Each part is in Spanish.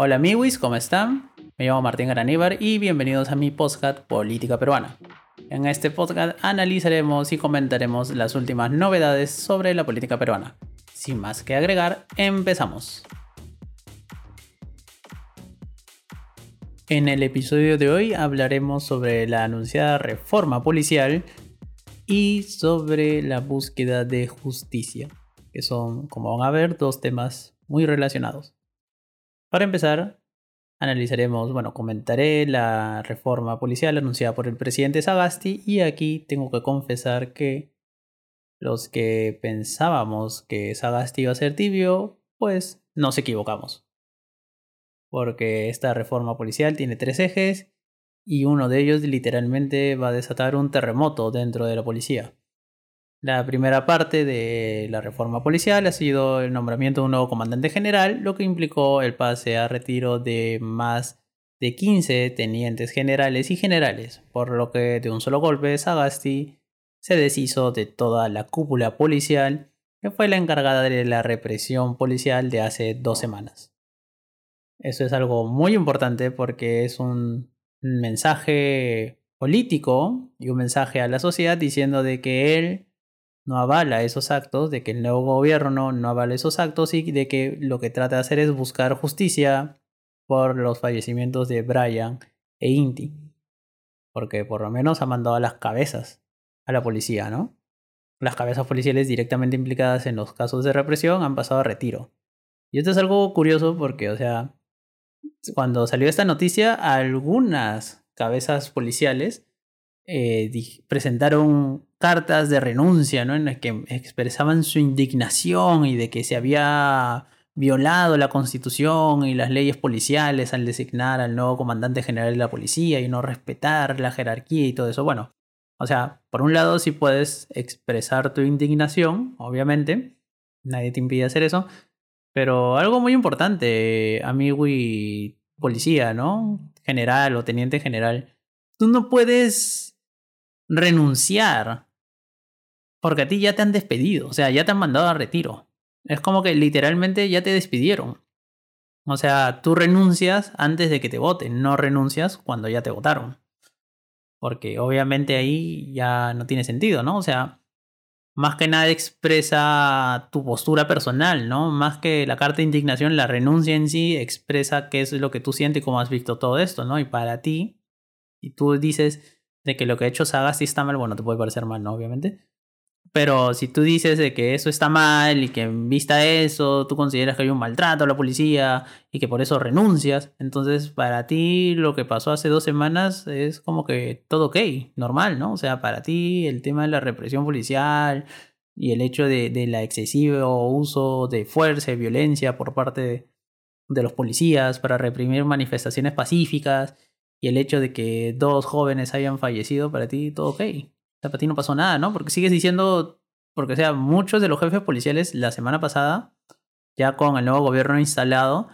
Hola amigos, ¿cómo están? Me llamo Martín Garaníbar y bienvenidos a mi podcast Política Peruana. En este podcast analizaremos y comentaremos las últimas novedades sobre la política peruana. Sin más que agregar, empezamos. En el episodio de hoy hablaremos sobre la anunciada reforma policial y sobre la búsqueda de justicia, que son, como van a ver, dos temas muy relacionados. Para empezar, analizaremos, bueno, comentaré la reforma policial anunciada por el presidente Sagasti y aquí tengo que confesar que los que pensábamos que Sagasti iba a ser tibio, pues nos equivocamos. Porque esta reforma policial tiene tres ejes y uno de ellos literalmente va a desatar un terremoto dentro de la policía. La primera parte de la reforma policial ha sido el nombramiento de un nuevo comandante general, lo que implicó el pase a retiro de más de 15 tenientes generales y generales, por lo que de un solo golpe Sagasti se deshizo de toda la cúpula policial que fue la encargada de la represión policial de hace dos semanas. Eso es algo muy importante porque es un mensaje político y un mensaje a la sociedad diciendo de que él no avala esos actos, de que el nuevo gobierno no avala esos actos y de que lo que trata de hacer es buscar justicia por los fallecimientos de Brian e Inti. Porque por lo menos ha mandado a las cabezas a la policía, ¿no? Las cabezas policiales directamente implicadas en los casos de represión han pasado a retiro. Y esto es algo curioso porque, o sea, cuando salió esta noticia, algunas cabezas policiales eh, presentaron cartas de renuncia, ¿no? En las que expresaban su indignación y de que se había violado la constitución y las leyes policiales al designar al nuevo comandante general de la policía y no respetar la jerarquía y todo eso. Bueno, o sea, por un lado sí puedes expresar tu indignación, obviamente, nadie te impide hacer eso, pero algo muy importante, amigo y policía, ¿no? General o teniente general. Tú no puedes renunciar porque a ti ya te han despedido, o sea, ya te han mandado a retiro. Es como que literalmente ya te despidieron. O sea, tú renuncias antes de que te voten, no renuncias cuando ya te votaron. Porque obviamente ahí ya no tiene sentido, ¿no? O sea, más que nada expresa tu postura personal, ¿no? Más que la carta de indignación, la renuncia en sí expresa qué es lo que tú sientes y cómo has visto todo esto, ¿no? Y para ti, y tú dices de que lo que ha hecho Sagasti está mal, bueno, te puede parecer mal, ¿no? Obviamente. Pero si tú dices de que eso está mal y que en vista eso tú consideras que hay un maltrato a la policía y que por eso renuncias, entonces para ti lo que pasó hace dos semanas es como que todo ok, normal, ¿no? O sea, para ti el tema de la represión policial y el hecho de, de la excesivo uso de fuerza y violencia por parte de, de los policías para reprimir manifestaciones pacíficas y el hecho de que dos jóvenes hayan fallecido, para ti todo ok sea, para ti no pasó nada, ¿no? Porque sigues diciendo, porque o sea, muchos de los jefes policiales la semana pasada, ya con el nuevo gobierno instalado,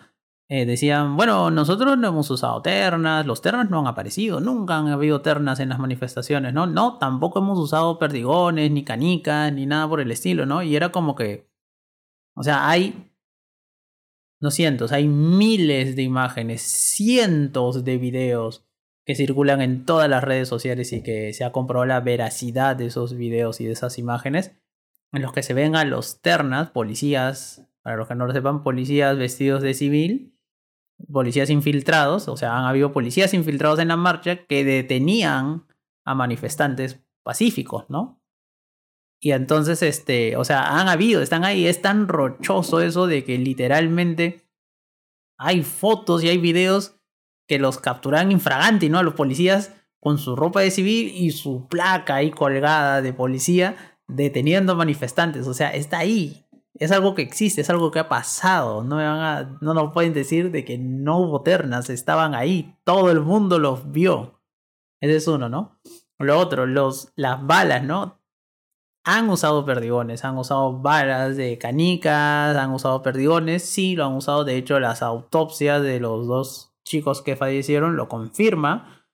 eh, decían, bueno, nosotros no hemos usado ternas, los ternas no han aparecido, nunca han habido ternas en las manifestaciones, ¿no? No, tampoco hemos usado perdigones, ni canicas, ni nada por el estilo, ¿no? Y era como que, o sea, hay, no cientos, hay miles de imágenes, cientos de videos que circulan en todas las redes sociales y que se ha comprobado la veracidad de esos videos y de esas imágenes, en los que se ven a los ternas, policías, para los que no lo sepan, policías vestidos de civil, policías infiltrados, o sea, han habido policías infiltrados en la marcha que detenían a manifestantes pacíficos, ¿no? Y entonces, este, o sea, han habido, están ahí, es tan rochoso eso de que literalmente hay fotos y hay videos que los capturaban infraganti, ¿no? A los policías con su ropa de civil y su placa ahí colgada de policía deteniendo manifestantes. O sea, está ahí. Es algo que existe, es algo que ha pasado. No, me van a, no nos pueden decir de que no hubo ternas, estaban ahí. Todo el mundo los vio. Ese es uno, ¿no? Lo otro, los, las balas, ¿no? Han usado perdigones, han usado balas de canicas, han usado perdigones, sí, lo han usado. De hecho, las autopsias de los dos chicos que fallecieron lo confirma.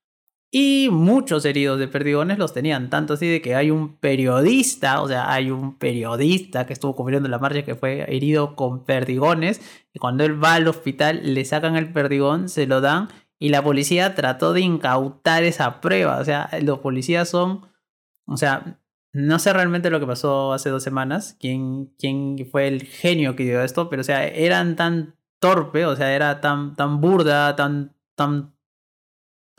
Y muchos heridos de perdigones los tenían, tanto así de que hay un periodista, o sea, hay un periodista que estuvo cubriendo la marcha que fue herido con perdigones, y cuando él va al hospital le sacan el perdigón, se lo dan, y la policía trató de incautar esa prueba, o sea, los policías son, o sea, no sé realmente lo que pasó hace dos semanas, quién, quién fue el genio que dio esto, pero o sea, eran tan torpe, o sea, era tan, tan burda, tan, tan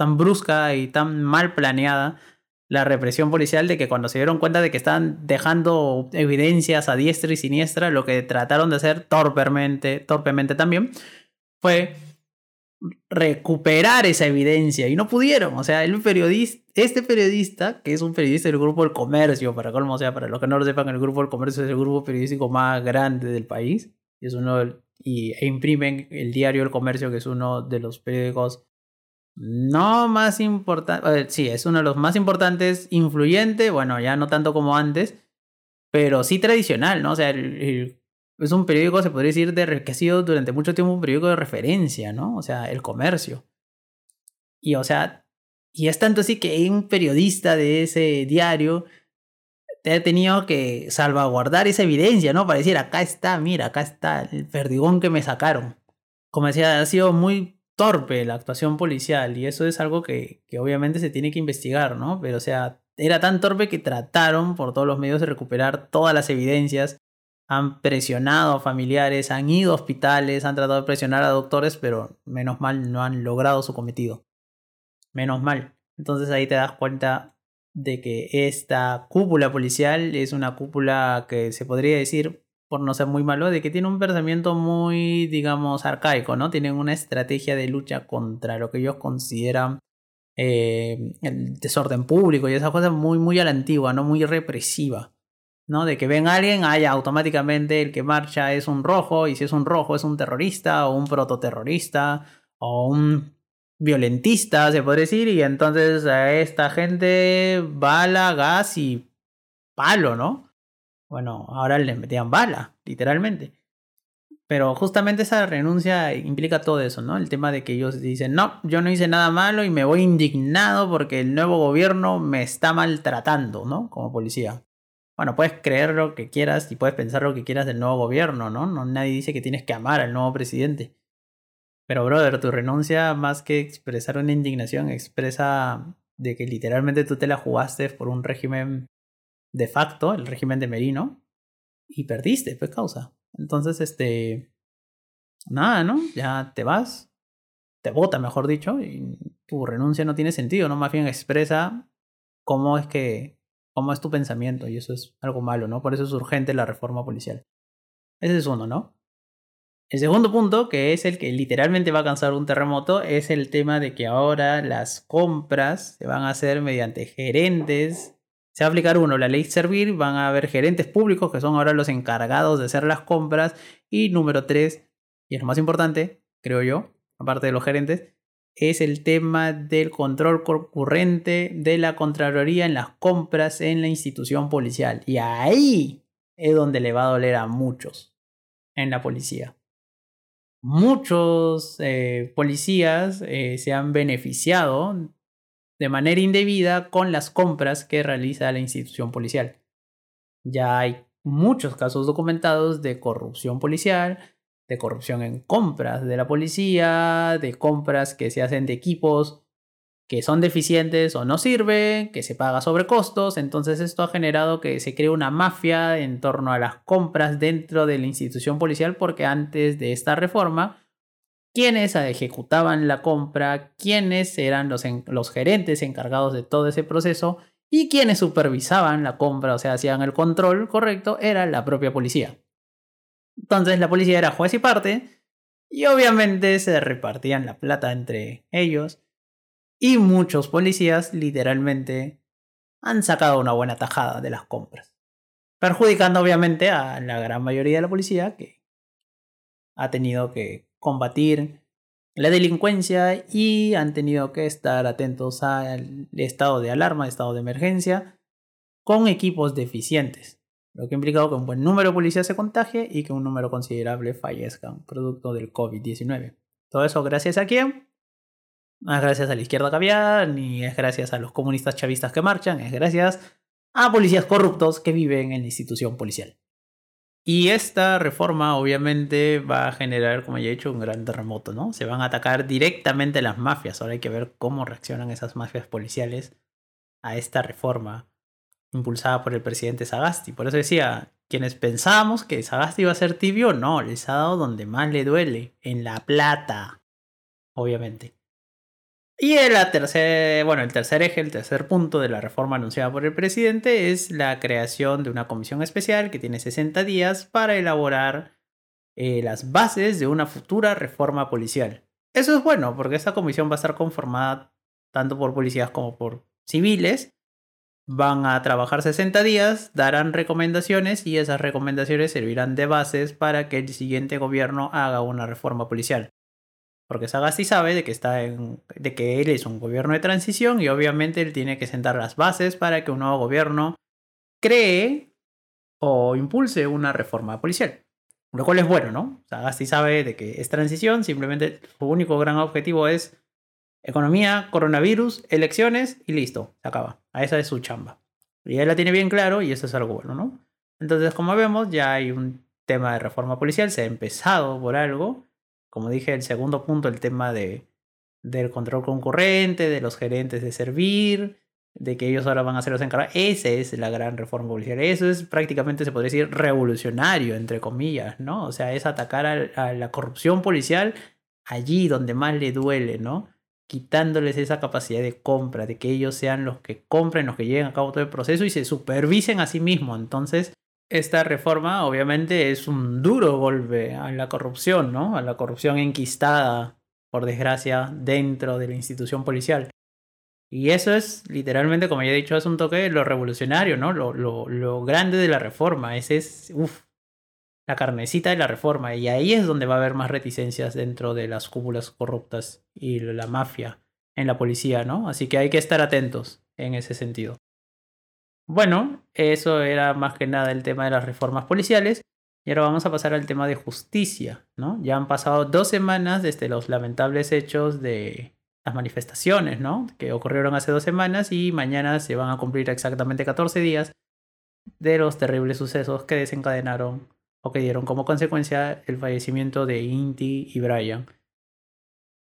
tan brusca y tan mal planeada la represión policial de que cuando se dieron cuenta de que estaban dejando evidencias a diestra y siniestra, lo que trataron de hacer torpemente, torpemente también fue recuperar esa evidencia y no pudieron. O sea, el periodista, este periodista, que es un periodista del grupo El Comercio, para colmo, o sea, para los que no lo sepan, el grupo El Comercio es el grupo periodístico más grande del país. Es uno, y, e imprimen el diario El Comercio, que es uno de los periódicos no más importante, sí, es uno de los más importantes, influyente, bueno, ya no tanto como antes, pero sí tradicional, ¿no? O sea, es un periódico, se podría decir, de, que ha sido durante mucho tiempo un periódico de referencia, ¿no? O sea, el comercio. Y, o sea, y es tanto así que un periodista de ese diario ha tenido que salvaguardar esa evidencia, ¿no? Para decir, acá está, mira, acá está el perdigón que me sacaron. Como decía, ha sido muy torpe la actuación policial y eso es algo que, que obviamente se tiene que investigar, ¿no? Pero o sea, era tan torpe que trataron por todos los medios de recuperar todas las evidencias, han presionado a familiares, han ido a hospitales, han tratado de presionar a doctores, pero menos mal no han logrado su cometido. Menos mal. Entonces ahí te das cuenta de que esta cúpula policial es una cúpula que se podría decir por no ser muy malo, de que tiene un pensamiento muy, digamos, arcaico, ¿no? Tienen una estrategia de lucha contra lo que ellos consideran eh, el desorden público y esa cosa muy, muy a la antigua, ¿no? Muy represiva, ¿no? De que ven a alguien, haya automáticamente el que marcha es un rojo y si es un rojo es un terrorista o un prototerrorista o un violentista, se podría decir, y entonces a esta gente bala, gas y palo, ¿no? Bueno, ahora le metían bala, literalmente. Pero justamente esa renuncia implica todo eso, ¿no? El tema de que ellos dicen, no, yo no hice nada malo y me voy indignado porque el nuevo gobierno me está maltratando, ¿no? Como policía. Bueno, puedes creer lo que quieras y puedes pensar lo que quieras del nuevo gobierno, ¿no? no nadie dice que tienes que amar al nuevo presidente. Pero, brother, tu renuncia, más que expresar una indignación, expresa de que literalmente tú te la jugaste por un régimen de facto el régimen de Merino y perdiste, pues causa. Entonces, este, nada, ¿no? Ya te vas, te vota, mejor dicho, y tu renuncia no tiene sentido, ¿no? Más bien expresa cómo es que, cómo es tu pensamiento y eso es algo malo, ¿no? Por eso es urgente la reforma policial. Ese es uno, ¿no? El segundo punto, que es el que literalmente va a causar un terremoto, es el tema de que ahora las compras se van a hacer mediante gerentes se va a aplicar uno, la ley servir, van a haber gerentes públicos que son ahora los encargados de hacer las compras. Y número tres, y es lo más importante, creo yo, aparte de los gerentes, es el tema del control concurrente de la Contraloría en las compras en la institución policial. Y ahí es donde le va a doler a muchos en la policía. Muchos eh, policías eh, se han beneficiado de manera indebida con las compras que realiza la institución policial. Ya hay muchos casos documentados de corrupción policial, de corrupción en compras de la policía, de compras que se hacen de equipos que son deficientes o no sirven, que se paga sobre costos. Entonces esto ha generado que se cree una mafia en torno a las compras dentro de la institución policial porque antes de esta reforma quiénes ejecutaban la compra, quiénes eran los, los gerentes encargados de todo ese proceso y quienes supervisaban la compra, o sea, hacían el control correcto, era la propia policía. Entonces la policía era juez y parte y obviamente se repartían la plata entre ellos y muchos policías literalmente han sacado una buena tajada de las compras, perjudicando obviamente a la gran mayoría de la policía que ha tenido que combatir la delincuencia y han tenido que estar atentos al estado de alarma, estado de emergencia, con equipos deficientes, lo que ha implicado que un buen número de policías se contagie y que un número considerable fallezcan, producto del COVID-19. Todo eso gracias a quién? No es gracias a la izquierda caviar, ni es gracias a los comunistas chavistas que marchan, es gracias a policías corruptos que viven en la institución policial. Y esta reforma obviamente va a generar, como ya he dicho, un gran terremoto, ¿no? Se van a atacar directamente las mafias. Ahora hay que ver cómo reaccionan esas mafias policiales a esta reforma impulsada por el presidente Sagasti. Por eso decía, quienes pensábamos que Sagasti iba a ser tibio, no, les ha dado donde más le duele, en la plata, obviamente. Y el tercer, bueno, el tercer eje, el tercer punto de la reforma anunciada por el presidente es la creación de una comisión especial que tiene 60 días para elaborar eh, las bases de una futura reforma policial. Eso es bueno porque esta comisión va a estar conformada tanto por policías como por civiles. Van a trabajar 60 días, darán recomendaciones y esas recomendaciones servirán de bases para que el siguiente gobierno haga una reforma policial. Porque Sagasti sabe de que, está en, de que él es un gobierno de transición y obviamente él tiene que sentar las bases para que un nuevo gobierno cree o impulse una reforma policial. Lo cual es bueno, ¿no? Sagasti sabe de que es transición, simplemente su único gran objetivo es economía, coronavirus, elecciones y listo, se acaba. A esa es su chamba. Y él la tiene bien claro y eso es algo bueno, ¿no? Entonces, como vemos, ya hay un tema de reforma policial, se ha empezado por algo como dije, el segundo punto, el tema de, del control concurrente, de los gerentes de servir, de que ellos ahora van a ser los encargados. Esa es la gran reforma policial. Eso es prácticamente, se podría decir, revolucionario, entre comillas, ¿no? O sea, es atacar a, la corrupción policial allí donde más le duele, ¿no? Quitándoles esa capacidad de compra, de que ellos sean los que compren, los que lleven a cabo todo el proceso y se supervisen a sí mismos. Entonces, esta reforma obviamente es un duro golpe a la corrupción, ¿no? A la corrupción enquistada, por desgracia, dentro de la institución policial. Y eso es literalmente, como ya he dicho, es un toque lo revolucionario, ¿no? Lo, lo, lo grande de la reforma. Ese es, uff, la carnecita de la reforma. Y ahí es donde va a haber más reticencias dentro de las cúpulas corruptas y la mafia en la policía, ¿no? Así que hay que estar atentos en ese sentido. Bueno, eso era más que nada el tema de las reformas policiales. Y ahora vamos a pasar al tema de justicia, ¿no? Ya han pasado dos semanas desde los lamentables hechos de las manifestaciones, ¿no? Que ocurrieron hace dos semanas y mañana se van a cumplir exactamente 14 días de los terribles sucesos que desencadenaron o que dieron como consecuencia el fallecimiento de Inti y Brian.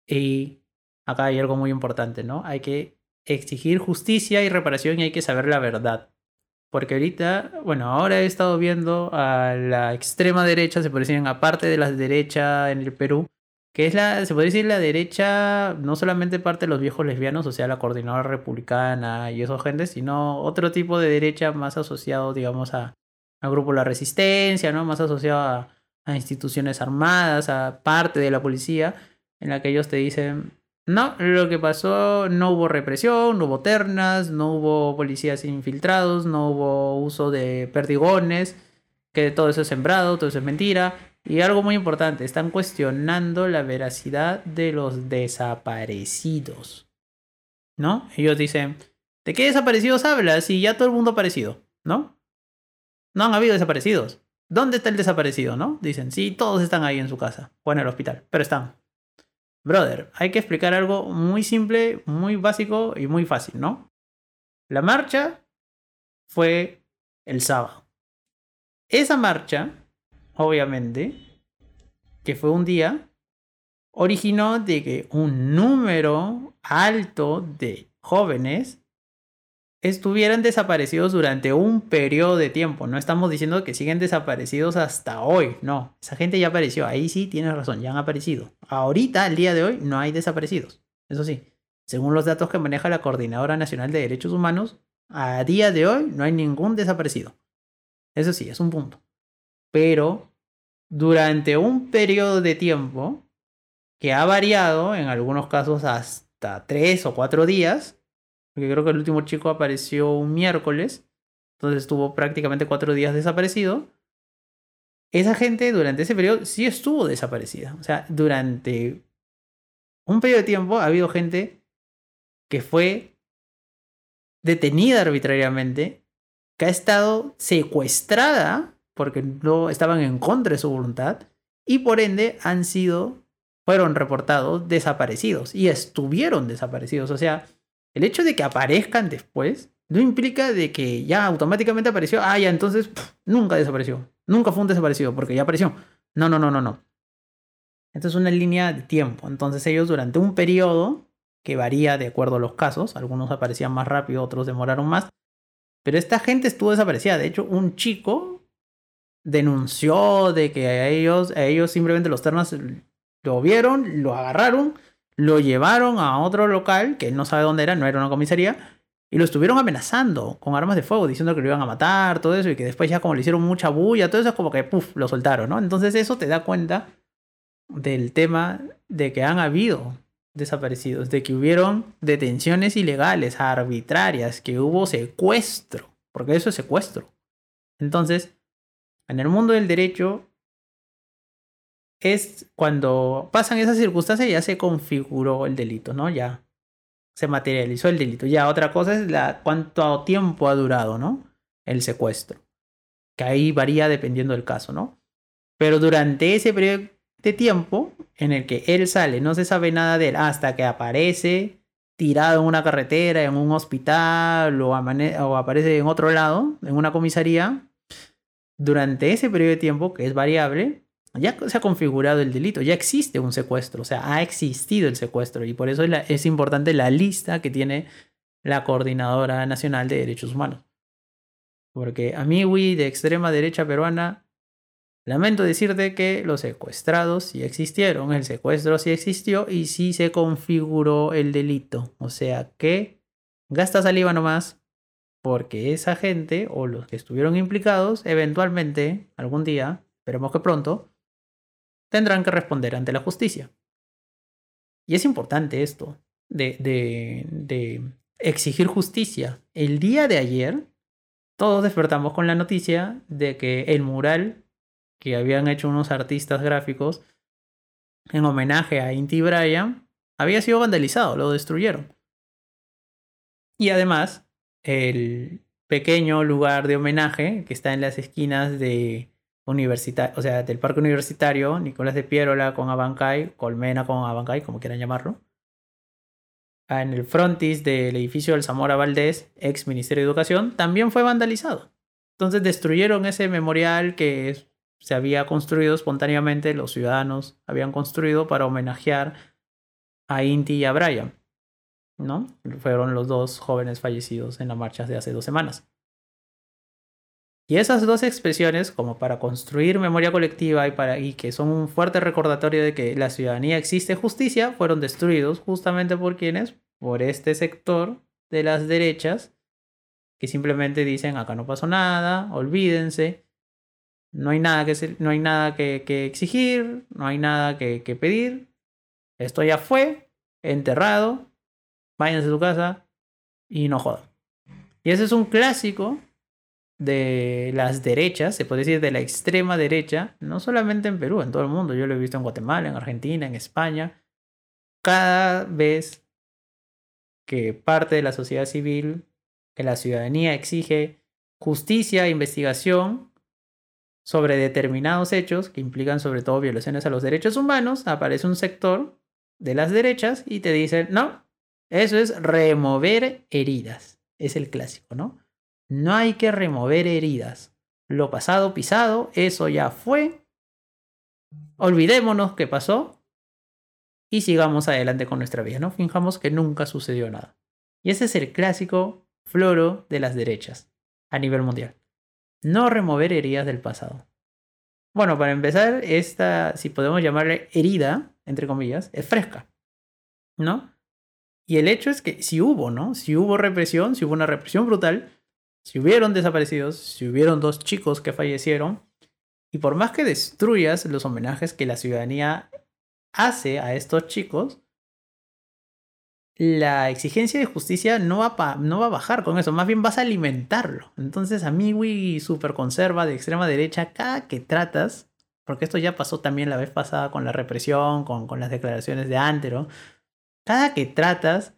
Y acá hay algo muy importante, ¿no? Hay que exigir justicia y reparación y hay que saber la verdad. Porque ahorita, bueno, ahora he estado viendo a la extrema derecha, se puede decir, aparte de la derecha en el Perú, que es la, se puede decir, la derecha, no solamente parte de los viejos lesbianos, o sea, la coordinadora republicana y esos gentes, sino otro tipo de derecha más asociado, digamos, a, al grupo La Resistencia, ¿no? Más asociado a, instituciones armadas, a parte de la policía, en la que ellos te dicen, no, lo que pasó, no hubo represión, no hubo ternas, no hubo policías infiltrados, no hubo uso de perdigones, que todo eso es sembrado, todo eso es mentira. Y algo muy importante, están cuestionando la veracidad de los desaparecidos. ¿No? Ellos dicen, ¿de qué desaparecidos hablas? Si ya todo el mundo ha aparecido, ¿no? No han habido desaparecidos. ¿Dónde está el desaparecido, no? Dicen, sí, todos están ahí en su casa o en el hospital, pero están. Brother, hay que explicar algo muy simple, muy básico y muy fácil, ¿no? La marcha fue el sábado. Esa marcha, obviamente, que fue un día, originó de que un número alto de jóvenes estuvieran desaparecidos durante un periodo de tiempo. No estamos diciendo que siguen desaparecidos hasta hoy. No, esa gente ya apareció. Ahí sí tienes razón, ya han aparecido. Ahorita, al día de hoy, no hay desaparecidos. Eso sí, según los datos que maneja la Coordinadora Nacional de Derechos Humanos, a día de hoy no hay ningún desaparecido. Eso sí, es un punto. Pero durante un periodo de tiempo que ha variado, en algunos casos hasta tres o cuatro días, porque creo que el último chico apareció un miércoles. Entonces estuvo prácticamente cuatro días desaparecido. Esa gente durante ese periodo sí estuvo desaparecida. O sea, durante un periodo de tiempo ha habido gente que fue detenida arbitrariamente, que ha estado secuestrada porque no estaban en contra de su voluntad y por ende han sido fueron reportados desaparecidos y estuvieron desaparecidos. O sea, el hecho de que aparezcan después no implica de que ya automáticamente apareció, ah, ya entonces nunca desapareció, nunca fue un desaparecido porque ya apareció. No, no, no, no, no. Esto es una línea de tiempo. Entonces ellos durante un periodo que varía de acuerdo a los casos, algunos aparecían más rápido, otros demoraron más, pero esta gente estuvo desaparecida. De hecho, un chico denunció de que a ellos, a ellos simplemente los ternas lo vieron, lo agarraron, lo llevaron a otro local, que él no sabe dónde era, no era una comisaría, y lo estuvieron amenazando con armas de fuego, diciendo que lo iban a matar, todo eso, y que después ya como le hicieron mucha bulla, todo eso es como que, puff, lo soltaron, ¿no? Entonces eso te da cuenta del tema de que han habido desaparecidos, de que hubieron detenciones ilegales, arbitrarias, que hubo secuestro, porque eso es secuestro. Entonces, en el mundo del derecho es cuando pasan esas circunstancias ya se configuró el delito, ¿no? Ya se materializó el delito. Ya otra cosa es la, cuánto tiempo ha durado, ¿no? El secuestro. Que ahí varía dependiendo del caso, ¿no? Pero durante ese periodo de tiempo en el que él sale, no se sabe nada de él hasta que aparece tirado en una carretera, en un hospital o, o aparece en otro lado, en una comisaría, durante ese periodo de tiempo, que es variable, ya se ha configurado el delito, ya existe un secuestro, o sea, ha existido el secuestro y por eso es, importante la lista que tiene la Coordinadora Nacional de Derechos Humanos. Porque a de extrema derecha peruana, lamento decirte que los secuestrados sí existieron, el secuestro sí existió y sí se configuró el delito. O sea que gasta saliva nomás porque esa gente o los que estuvieron implicados, eventualmente, algún día, esperemos que pronto, tendrán que responder ante la justicia. Y es importante esto, de, exigir justicia. El día de ayer, todos despertamos con la noticia de que el mural que habían hecho unos artistas gráficos en homenaje a Inti Bryan había sido vandalizado, lo destruyeron. Y además, el pequeño lugar de homenaje que está en las esquinas de universitario, o sea, del parque universitario, Nicolás de Pierola con Abancay, Colmena con Abancay, como quieran llamarlo. En el frontis del edificio del Zamora Valdés, ex Ministerio de Educación, también fue vandalizado. Entonces destruyeron ese memorial que se había construido espontáneamente, los ciudadanos habían construido para homenajear a Inti y a Brian. ¿no? Fueron los dos jóvenes fallecidos en la marcha de hace dos semanas. Y esas dos expresiones, como para construir memoria colectiva y, para, y que son un fuerte recordatorio de que la ciudadanía existe justicia, fueron destruidos justamente por quienes, por este sector de las derechas, que simplemente dicen acá no pasó nada, olvídense, no hay nada que, no hay nada que, exigir, no hay nada que, que pedir, esto ya fue, enterrado, váyanse a su casa y no jodan. Y ese es un clásico de las derechas, se puede decir de la extrema derecha, no solamente en Perú, en todo el mundo. Yo lo he visto en Guatemala, en Argentina, en España. Cada vez que parte de la sociedad civil, que la ciudadanía exige justicia e investigación sobre determinados hechos que implican sobre todo violaciones a los derechos humanos, aparece un sector de las derechas y te dicen, no, eso es remover heridas. Es el clásico, ¿no? No hay que remover heridas. Lo pasado pisado, eso ya fue. Olvidémonos qué pasó y sigamos adelante con nuestra vida, ¿no? Finjamos que nunca sucedió nada. Y ese es el clásico floro de las derechas a nivel mundial. No remover heridas del pasado. Bueno, para empezar, esta, si podemos llamarle herida, entre comillas, es fresca, ¿no? Y el hecho es que si hubo, ¿no? Si hubo represión, si hubo una represión brutal, si hubieron desaparecidos, si hubieron dos chicos que fallecieron, y por más que destruyas los homenajes que la ciudadanía hace a estos chicos, la exigencia de justicia no va, no va a bajar con eso, más bien vas a alimentarlo. Entonces a mí, Wii super conserva de extrema derecha, cada que tratas, porque esto ya pasó también la vez pasada con la represión, con, con las declaraciones de Antero, cada que tratas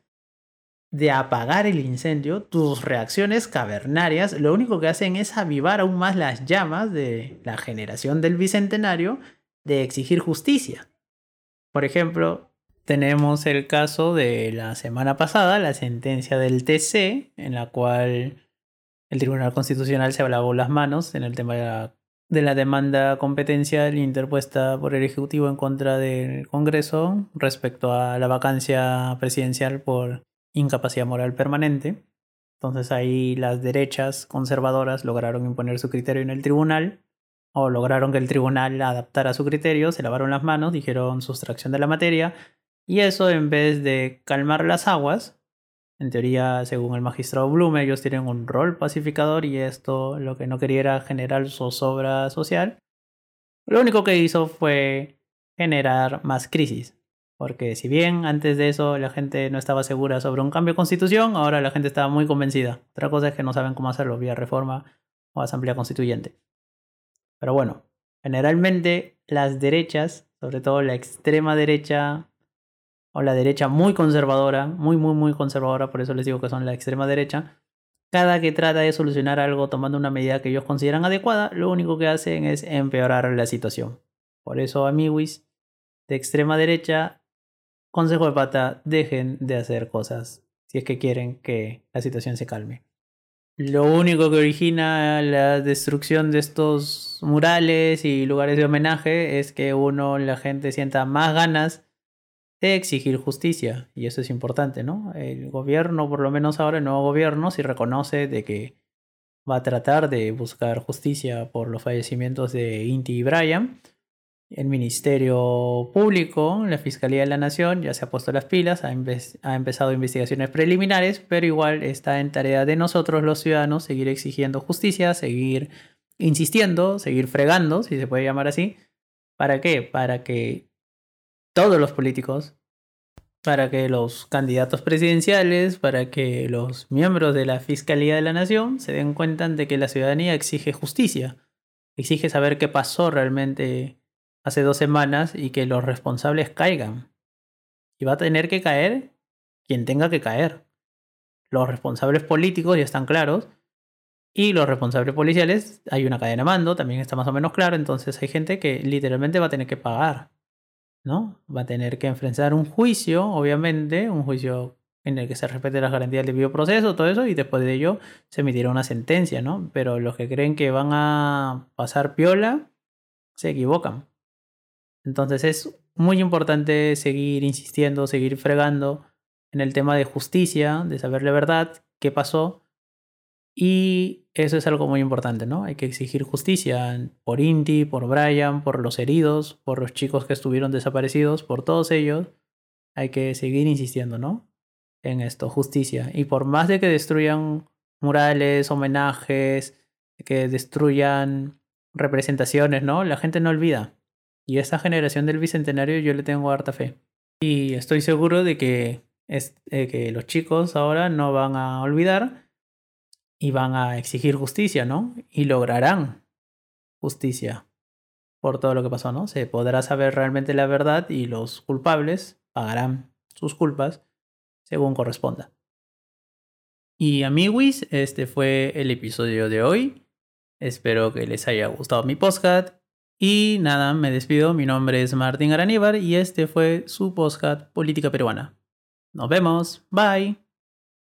de apagar el incendio, tus reacciones cavernarias lo único que hacen es avivar aún más las llamas de la generación del bicentenario de exigir justicia. Por ejemplo, tenemos el caso de la semana pasada, la sentencia del TC, en la cual el Tribunal Constitucional se lavó las manos en el tema de la, de la demanda competencial interpuesta por el Ejecutivo en contra del Congreso respecto a la vacancia presidencial por incapacidad moral permanente. Entonces ahí las derechas conservadoras lograron imponer su criterio en el tribunal o lograron que el tribunal adaptara su criterio, se lavaron las manos, dijeron sustracción de la materia y eso en vez de calmar las aguas, en teoría según el magistrado Blume ellos tienen un rol pacificador y esto lo que no quería era generar zozobra social, lo único que hizo fue generar más crisis. Porque si bien antes de eso la gente no estaba segura sobre un cambio de constitución, ahora la gente estaba muy convencida. Otra cosa es que no saben cómo hacerlo, vía reforma o asamblea constituyente. Pero bueno, generalmente las derechas, sobre todo la extrema derecha o la derecha muy conservadora, muy, muy, muy conservadora, por eso les digo que son la extrema derecha, cada que trata de solucionar algo tomando una medida que ellos consideran adecuada, lo único que hacen es empeorar la situación. Por eso, amiguis de extrema derecha, consejo de pata, dejen de hacer cosas si es que quieren que la situación se calme. Lo único que origina la destrucción de estos murales y lugares de homenaje es que uno, la gente sienta más ganas de exigir justicia. Y eso es importante, ¿no? El gobierno, por lo menos ahora el nuevo gobierno, si reconoce de que va a tratar de buscar justicia por los fallecimientos de Inti y Brian el Ministerio Público, la Fiscalía de la Nación, ya se ha puesto las pilas, ha, empezado investigaciones preliminares, pero igual está en tarea de nosotros los ciudadanos seguir exigiendo justicia, seguir insistiendo, seguir fregando, si se puede llamar así. ¿Para qué? Para que todos los políticos, para que los candidatos presidenciales, para que los miembros de la Fiscalía de la Nación se den cuenta de que la ciudadanía exige justicia, exige saber qué pasó realmente hace dos semanas y que los responsables caigan. Y va a tener que caer quien tenga que caer. Los responsables políticos ya están claros. Y los responsables policiales, hay una cadena de mando, también está más o menos claro. Entonces hay gente que literalmente va a tener que pagar. ¿No? Va a tener que enfrentar un juicio, obviamente, un juicio en el que se respete las garantías del bioproceso, todo eso, y después de ello se emitirá una sentencia, ¿no? Pero los que creen que van a pasar piola, se equivocan. Entonces es muy importante seguir insistiendo, seguir fregando en el tema de justicia, de saber la verdad, qué pasó. Y eso es algo muy importante, ¿no? Hay que exigir justicia por Inti, por Brian, por los heridos, por los chicos que estuvieron desaparecidos, por todos ellos. Hay que seguir insistiendo, ¿no? En esto, justicia. Y por más de que destruyan murales, homenajes, que destruyan representaciones, ¿no? La gente no olvida. Y esta generación del bicentenario yo le tengo harta fe. Y estoy seguro de que, es, que los chicos ahora no van a olvidar y van a exigir justicia, ¿no? Y lograrán justicia por todo lo que pasó, ¿no? Se podrá saber realmente la verdad y los culpables pagarán sus culpas según corresponda. Y amiguis, este fue el episodio de hoy. Espero que les haya gustado mi podcast y nada, me despido. Mi nombre es Martín Araníbar y este fue su podcast Política Peruana. Nos vemos. Bye.